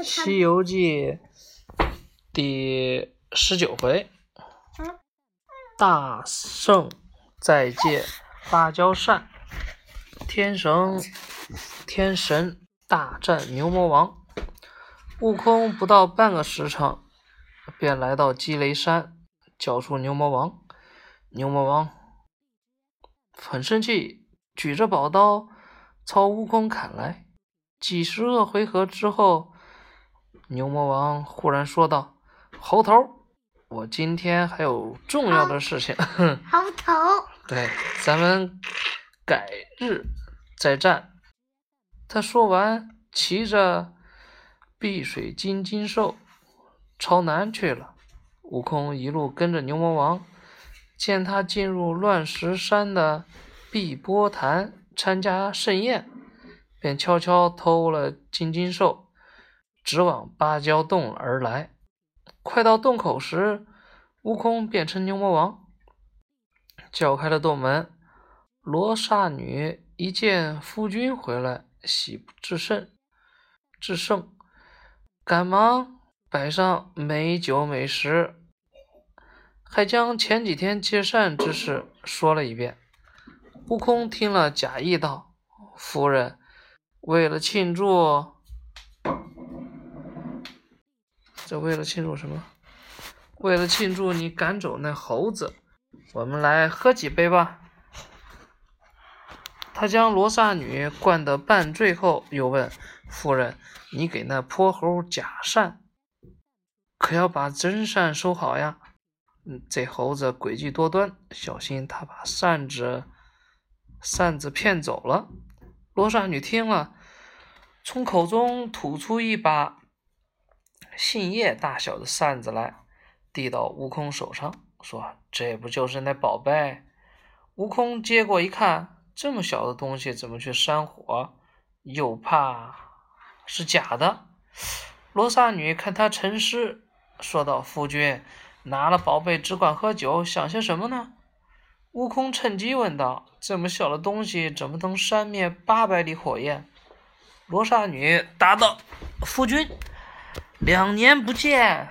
《西游记》第十九回，大圣再借芭蕉扇，天神天神大战牛魔王。悟空不到半个时辰，便来到积雷山，叫出牛魔王。牛魔王很生气，举着宝刀朝悟空砍来。几十个回合之后，牛魔王忽然说道：“猴头，我今天还有重要的事情。猴头，对，咱们改日再战。”他说完，骑着碧水金睛兽朝南去了。悟空一路跟着牛魔王，见他进入乱石山的碧波潭参加盛宴。便悄悄偷了金睛兽，直往芭蕉洞而来。快到洞口时，悟空变成牛魔王，叫开了洞门。罗刹女一见夫君回来，喜不自胜，自胜，赶忙摆上美酒美食，还将前几天借扇之事说了一遍。悟空听了，假意道：“夫人。”为了庆祝，这为了庆祝什么？为了庆祝你赶走那猴子，我们来喝几杯吧。他将罗刹女灌得半醉后，又问夫人：“你给那泼猴假扇，可要把真扇收好呀？这猴子诡计多端，小心他把扇子扇子骗走了。”罗刹女听了，从口中吐出一把杏叶大小的扇子来，递到悟空手上，说：“这不就是那宝贝？”悟空接过一看，这么小的东西怎么去扇火？又怕是假的。罗刹女看他沉思，说道：“夫君拿了宝贝只管喝酒，想些什么呢？”悟空趁机问道：“这么小的东西，怎么能扇灭八百里火焰？”罗刹女答道：“夫君，两年不见，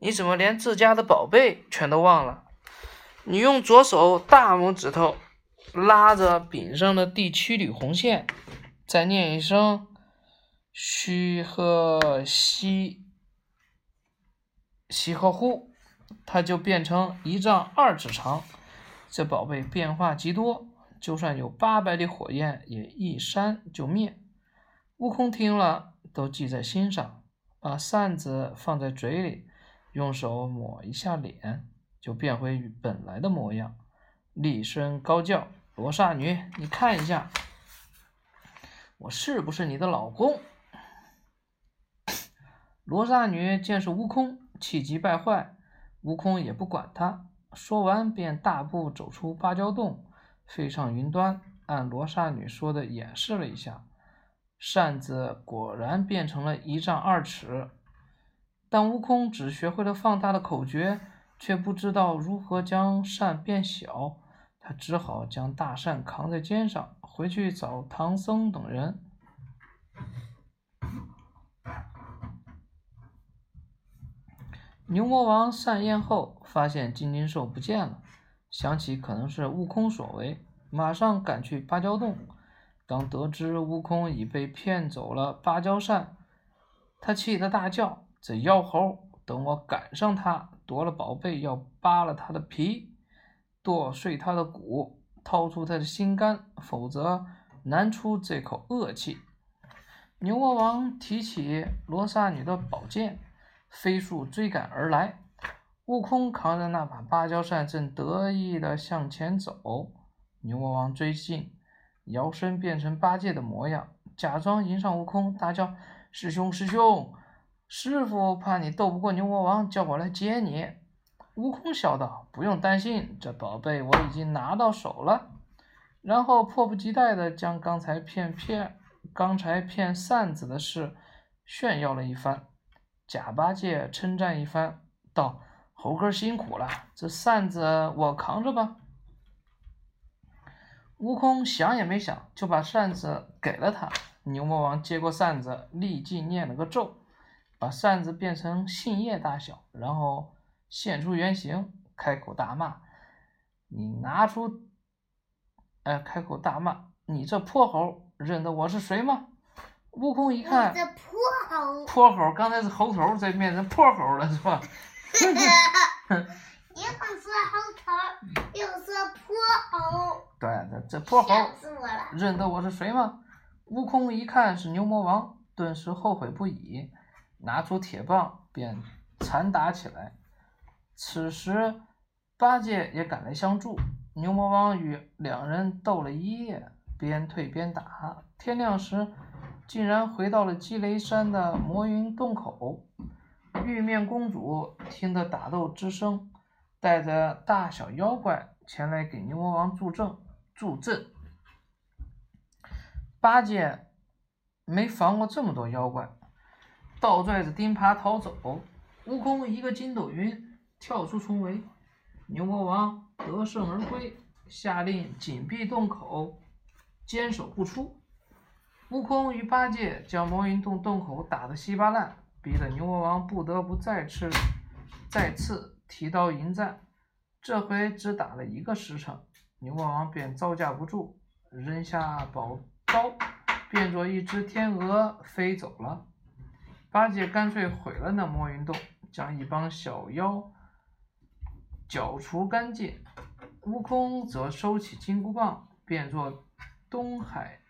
你怎么连自家的宝贝全都忘了？你用左手大拇指头拉着柄上的第七缕红线，再念一声‘须贺西西呵呼’，它就变成一丈二尺长。”这宝贝变化极多，就算有八百里火焰，也一扇就灭。悟空听了，都记在心上，把扇子放在嘴里，用手抹一下脸，就变回本来的模样，厉声高叫：“罗刹女，你看一下，我是不是你的老公？”罗刹女见是悟空，气急败坏，悟空也不管她。说完，便大步走出芭蕉洞，飞上云端，按罗刹女说的演示了一下，扇子果然变成了一丈二尺。但悟空只学会了放大的口诀，却不知道如何将扇变小，他只好将大扇扛在肩上，回去找唐僧等人。牛魔王散宴后，发现金金兽不见了，想起可能是悟空所为，马上赶去芭蕉洞。当得知悟空已被骗走了芭蕉扇，他气得大叫：“这妖猴！等我赶上他，夺了宝贝，要扒了他的皮，剁碎他的骨，掏出他的心肝，否则难出这口恶气。”牛魔王提起罗刹女的宝剑。飞速追赶而来，悟空扛着那把芭蕉扇，正得意地向前走。牛魔王追近，摇身变成八戒的模样，假装迎上悟空，大叫：“师兄，师兄，师傅怕你斗不过牛魔王，叫我来接你。”悟空笑道：“不用担心，这宝贝我已经拿到手了。”然后迫不及待地将刚才骗骗、刚才骗扇子的事炫耀了一番。假八戒称赞一番，道：“猴哥辛苦了，这扇子我扛着吧。”悟空想也没想，就把扇子给了他。牛魔王接过扇子，立即念了个咒，把扇子变成杏叶大小，然后现出原形，开口大骂：“你拿出！”哎，开口大骂：“你这泼猴，认得我是谁吗？”悟空一看，这泼猴，泼猴，刚才是猴头，这变成泼猴了，是吧？一会儿说猴头，又说泼猴。对，这这泼猴。认得我是谁吗？悟空一看是牛魔王，顿时后悔不已，拿出铁棒便缠打起来。此时八戒也赶来相助，牛魔王与两人斗了一夜，边退边打。天亮时，竟然回到了积雷山的魔云洞口。玉面公主听得打斗之声，带着大小妖怪前来给牛魔王助阵。助阵。八戒没防过这么多妖怪，倒拽着钉耙逃走。悟空一个筋斗云跳出重围，牛魔王得胜而归，下令紧闭洞口，坚守不出。悟空与八戒将魔云洞洞口打得稀巴烂，逼得牛魔王不得不再次再次提刀迎战。这回只打了一个时辰。牛魔王便招架不住，扔下宝刀，变作一只天鹅飞走了。八戒干脆毁了那魔云洞，将一帮小妖剿除干净。悟空则收起金箍棒，变作东海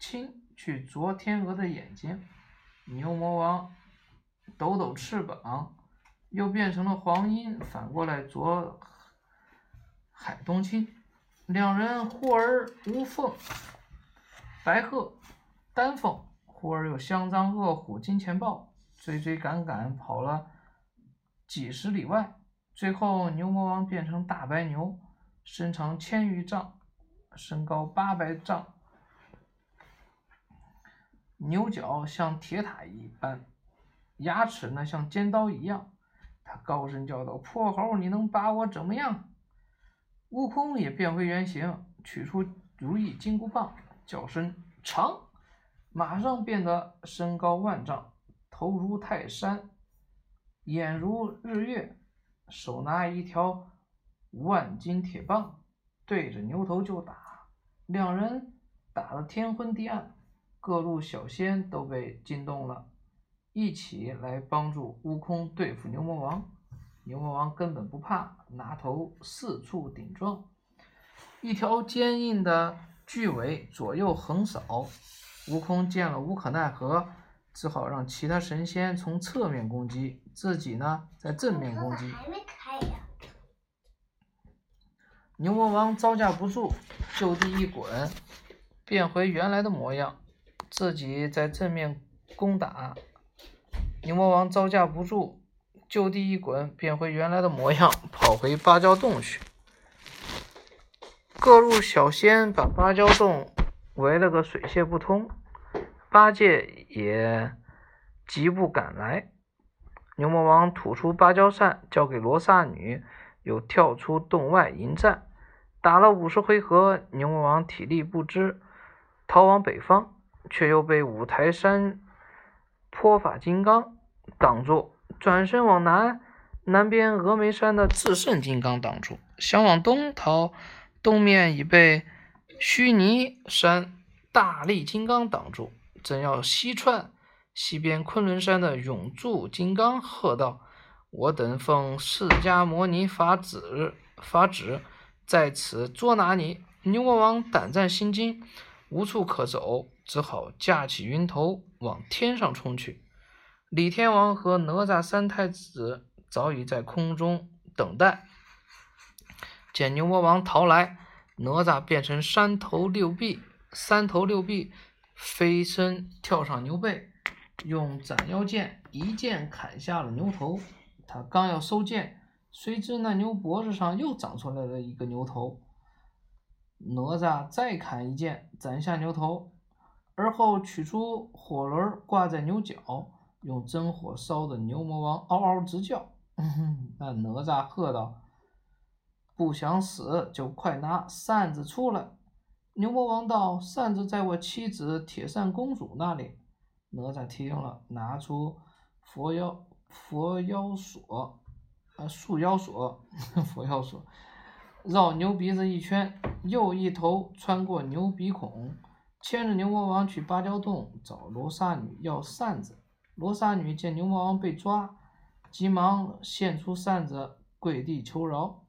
青去啄天鹅的眼睛。牛魔王抖抖翅膀，又变成了黄莺，反过来啄海东青。两人忽而无凤、白鹤、丹凤，忽而又香樟、恶虎、金钱豹，追追赶赶跑了几十里外。最后，牛魔王变成大白牛，身长千余丈，身高八百丈，牛角像铁塔一般，牙齿呢像尖刀一样。他高声叫道：“破猴，你能把我怎么样？”悟空也变回原形，取出如意金箍棒，叫声“长”，马上变得身高万丈，头如泰山，眼如日月，手拿一条万斤铁棒，对着牛头就打。两人打得天昏地暗，各路小仙都被惊动了，一起来帮助悟空对付牛魔王。牛魔王根本不怕，拿头四处顶撞，一条坚硬的巨尾左右横扫。悟空见了无可奈何，只好让其他神仙从侧面攻击，自己呢在正面攻击。还没开呀？牛魔王招架不住，就地一滚，变回原来的模样，自己在正面攻打。牛魔王招架不住。就地一滚，变回原来的模样，跑回芭蕉洞去。各路小仙把芭蕉洞围了个水泄不通，八戒也急步赶来。牛魔王吐出芭蕉扇，交给罗刹女，又跳出洞外迎战。打了五十回合，牛魔王体力不支，逃往北方，却又被五台山泼法金刚挡住。转身往南，南边峨眉山的至圣金刚挡住；想往东逃，东面已被须弥山大力金刚挡住。正要西窜，西边昆仑山的永驻金刚喝道：“我等奉释迦牟尼法旨，法旨在此捉拿你！”牛魔王胆战心惊，无处可走，只好架起云头往天上冲去。李天王和哪吒三太子早已在空中等待，见牛魔王逃来，哪吒变成三头六臂，三头六臂飞身跳上牛背，用斩妖剑一剑砍下了牛头。他刚要收剑，谁知那牛脖子上又长出来了一个牛头。哪吒再砍一剑斩下牛头，而后取出火轮挂在牛角。用真火烧的牛魔王嗷嗷直叫，那哪吒喝道：“不想死就快拿扇子出来！”牛魔王道：“扇子在我妻子铁扇公主那里。”哪吒听了，拿出佛妖佛妖锁，啊，束腰锁，佛妖锁，绕牛鼻子一圈，又一头穿过牛鼻孔，牵着牛魔王去芭蕉洞找罗刹女要扇子。罗刹女见牛魔王被抓，急忙献出扇子，跪地求饶。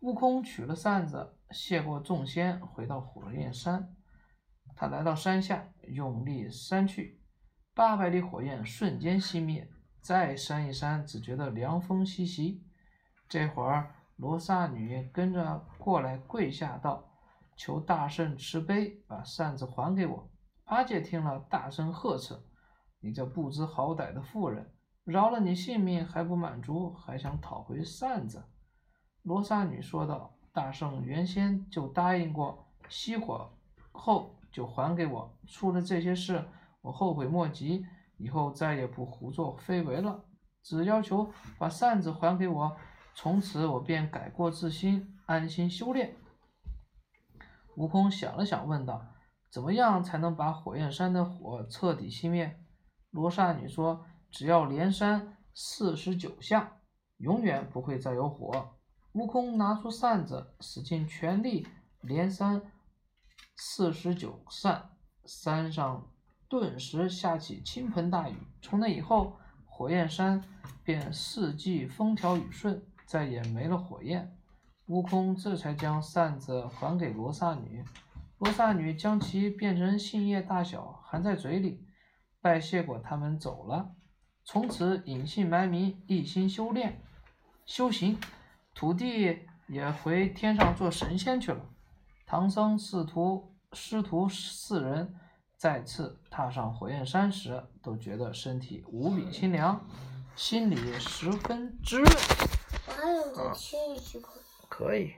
悟空取了扇子，谢过众仙，回到火焰山。他来到山下，用力扇去，八百里火焰瞬间熄灭。再扇一扇，只觉得凉风习习。这会儿，罗刹女跟着过来，跪下道：“求大圣慈悲，把扇子还给我。”八戒听了，大声呵斥。你这不知好歹的妇人，饶了你性命还不满足，还想讨回扇子？罗刹女说道：“大圣原先就答应过，熄火后就还给我。出了这些事，我后悔莫及，以后再也不胡作非为了。只要求把扇子还给我，从此我便改过自新，安心修炼。”悟空想了想，问道：“怎么样才能把火焰山的火彻底熄灭？”罗刹女说：“只要连扇四十九下，永远不会再有火。”悟空拿出扇子，使尽全力连扇四十九扇，山上顿时下起倾盆大雨。从那以后，火焰山便四季风调雨顺，再也没了火焰。悟空这才将扇子还给罗刹女，罗刹女将其变成杏叶大小，含在嘴里。拜谢过他们走了，从此隐姓埋名，一心修炼修行。土地也回天上做神仙去了。唐僧师徒师徒四人再次踏上火焰山时，都觉得身体无比清凉，心里十分滋润。可以。